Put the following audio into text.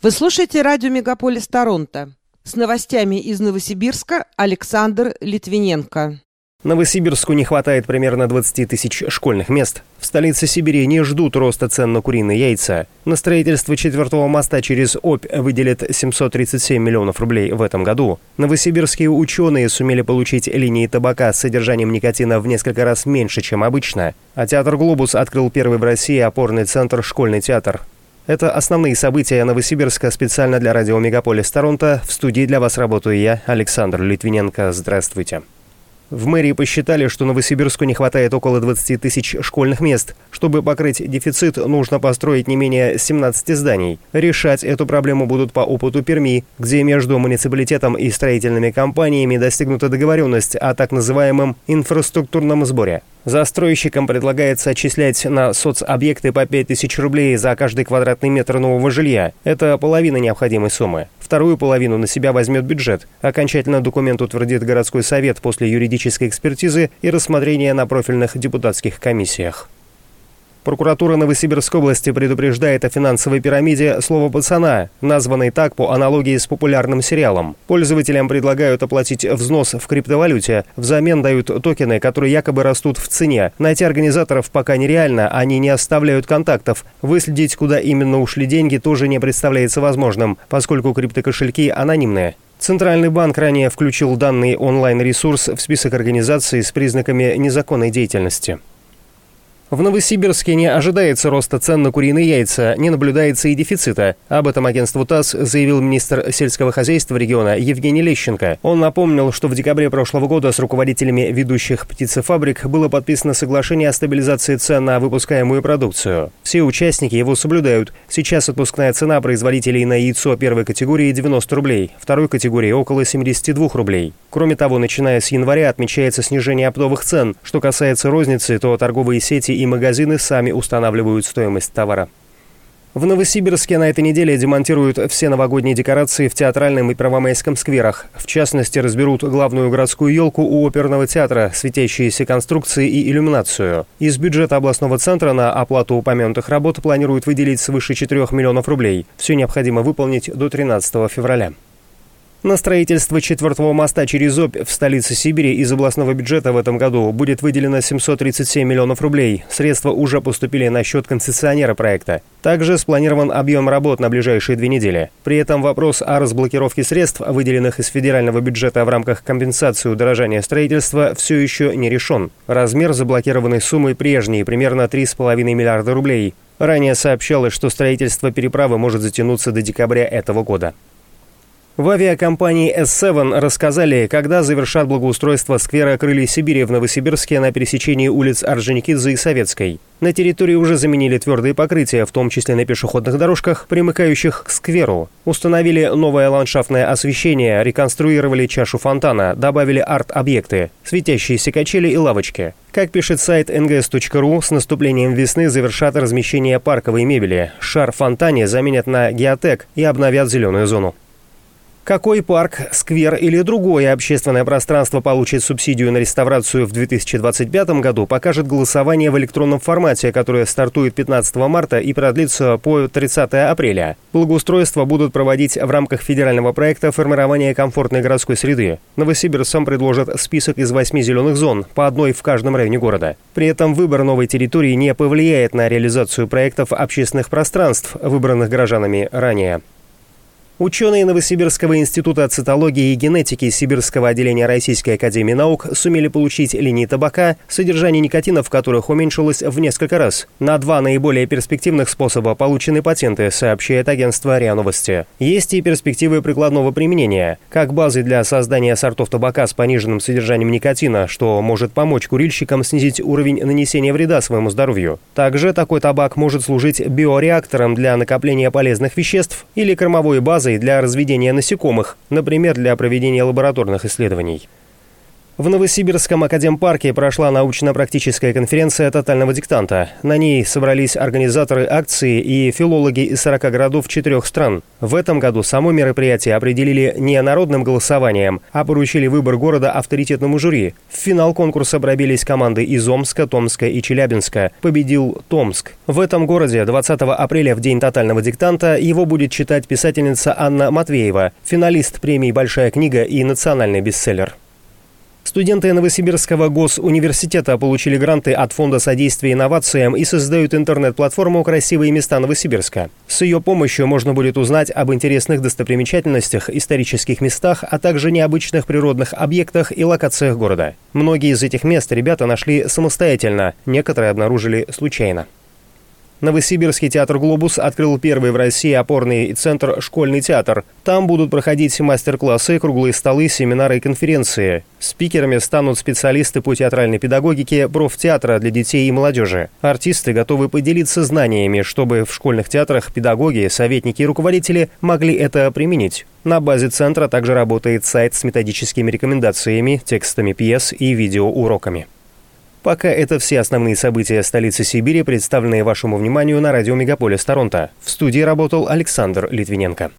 Вы слушаете радио «Мегаполис Торонто». С новостями из Новосибирска Александр Литвиненко. Новосибирску не хватает примерно 20 тысяч школьных мест. В столице Сибири не ждут роста цен на куриные яйца. На строительство четвертого моста через Обь выделят 737 миллионов рублей в этом году. Новосибирские ученые сумели получить линии табака с содержанием никотина в несколько раз меньше, чем обычно. А театр «Глобус» открыл первый в России опорный центр «Школьный театр». Это основные события Новосибирска специально для радио «Мегаполис Торонто». В студии для вас работаю я, Александр Литвиненко. Здравствуйте. В мэрии посчитали, что Новосибирску не хватает около 20 тысяч школьных мест. Чтобы покрыть дефицит, нужно построить не менее 17 зданий. Решать эту проблему будут по опыту Перми, где между муниципалитетом и строительными компаниями достигнута договоренность о так называемом инфраструктурном сборе. Застройщикам предлагается отчислять на соцобъекты по 5000 рублей за каждый квадратный метр нового жилья. Это половина необходимой суммы. Вторую половину на себя возьмет бюджет. Окончательно документ утвердит городской совет после юридической экспертизы и рассмотрения на профильных депутатских комиссиях. Прокуратура Новосибирской области предупреждает о финансовой пирамиде «Слово пацана», названной так по аналогии с популярным сериалом. Пользователям предлагают оплатить взнос в криптовалюте, взамен дают токены, которые якобы растут в цене. Найти организаторов пока нереально, они не оставляют контактов. Выследить, куда именно ушли деньги, тоже не представляется возможным, поскольку криптокошельки анонимные. Центральный банк ранее включил данный онлайн-ресурс в список организаций с признаками незаконной деятельности. В Новосибирске не ожидается роста цен на куриные яйца, не наблюдается и дефицита. Об этом агентству ТАСС заявил министр сельского хозяйства региона Евгений Лещенко. Он напомнил, что в декабре прошлого года с руководителями ведущих птицефабрик было подписано соглашение о стабилизации цен на выпускаемую продукцию. Все участники его соблюдают. Сейчас отпускная цена производителей на яйцо первой категории 90 рублей, второй категории около 72 рублей. Кроме того, начиная с января отмечается снижение оптовых цен. Что касается розницы, то торговые сети и магазины сами устанавливают стоимость товара. В Новосибирске на этой неделе демонтируют все новогодние декорации в театральном и Первомайском скверах. В частности, разберут главную городскую елку у оперного театра, светящиеся конструкции и иллюминацию. Из бюджета областного центра на оплату упомянутых работ планируют выделить свыше 4 миллионов рублей. Все необходимо выполнить до 13 февраля. На строительство четвертого моста через Обь в столице Сибири из областного бюджета в этом году будет выделено 737 миллионов рублей. Средства уже поступили на счет концессионера проекта. Также спланирован объем работ на ближайшие две недели. При этом вопрос о разблокировке средств, выделенных из федерального бюджета в рамках компенсации удорожания строительства, все еще не решен. Размер заблокированной суммы прежний, примерно 3,5 миллиарда рублей. Ранее сообщалось, что строительство переправы может затянуться до декабря этого года. В авиакомпании S7 рассказали, когда завершат благоустройство сквера Крылья Сибири в Новосибирске на пересечении улиц Орджоникидзе и Советской. На территории уже заменили твердые покрытия, в том числе на пешеходных дорожках, примыкающих к скверу. Установили новое ландшафтное освещение, реконструировали чашу фонтана, добавили арт-объекты, светящиеся качели и лавочки. Как пишет сайт ngs.ru, с наступлением весны завершат размещение парковой мебели. Шар фонтане заменят на геотек и обновят зеленую зону. Какой парк, сквер или другое общественное пространство получит субсидию на реставрацию в 2025 году, покажет голосование в электронном формате, которое стартует 15 марта и продлится по 30 апреля. Благоустройство будут проводить в рамках федерального проекта формирования комфортной городской среды. Новосибирцам предложат список из восьми зеленых зон, по одной в каждом районе города. При этом выбор новой территории не повлияет на реализацию проектов общественных пространств, выбранных горожанами ранее. Ученые Новосибирского института цитологии и генетики Сибирского отделения Российской академии наук сумели получить линии табака, содержание никотина в которых уменьшилось в несколько раз. На два наиболее перспективных способа получены патенты, сообщает агентство РИА Новости. Есть и перспективы прикладного применения, как базы для создания сортов табака с пониженным содержанием никотина, что может помочь курильщикам снизить уровень нанесения вреда своему здоровью. Также такой табак может служить биореактором для накопления полезных веществ или кормовой базой базой для разведения насекомых, например, для проведения лабораторных исследований. В Новосибирском академпарке прошла научно-практическая конференция тотального диктанта. На ней собрались организаторы акции и филологи из 40 городов четырех стран. В этом году само мероприятие определили не народным голосованием, а поручили выбор города авторитетному жюри. В финал конкурса пробились команды из Омска, Томска и Челябинска. Победил Томск. В этом городе 20 апреля, в день тотального диктанта, его будет читать писательница Анна Матвеева, финалист премии «Большая книга» и национальный бестселлер. Студенты Новосибирского госуниверситета получили гранты от Фонда содействия инновациям и создают интернет-платформу «Красивые места Новосибирска». С ее помощью можно будет узнать об интересных достопримечательностях, исторических местах, а также необычных природных объектах и локациях города. Многие из этих мест ребята нашли самостоятельно, некоторые обнаружили случайно. Новосибирский театр «Глобус» открыл первый в России опорный центр «Школьный театр». Там будут проходить мастер-классы, круглые столы, семинары и конференции. Спикерами станут специалисты по театральной педагогике профтеатра для детей и молодежи. Артисты готовы поделиться знаниями, чтобы в школьных театрах педагоги, советники и руководители могли это применить. На базе центра также работает сайт с методическими рекомендациями, текстами пьес и видеоуроками. Пока это все основные события столицы Сибири, представленные вашему вниманию на радио Мегаполис Торонто. В студии работал Александр Литвиненко.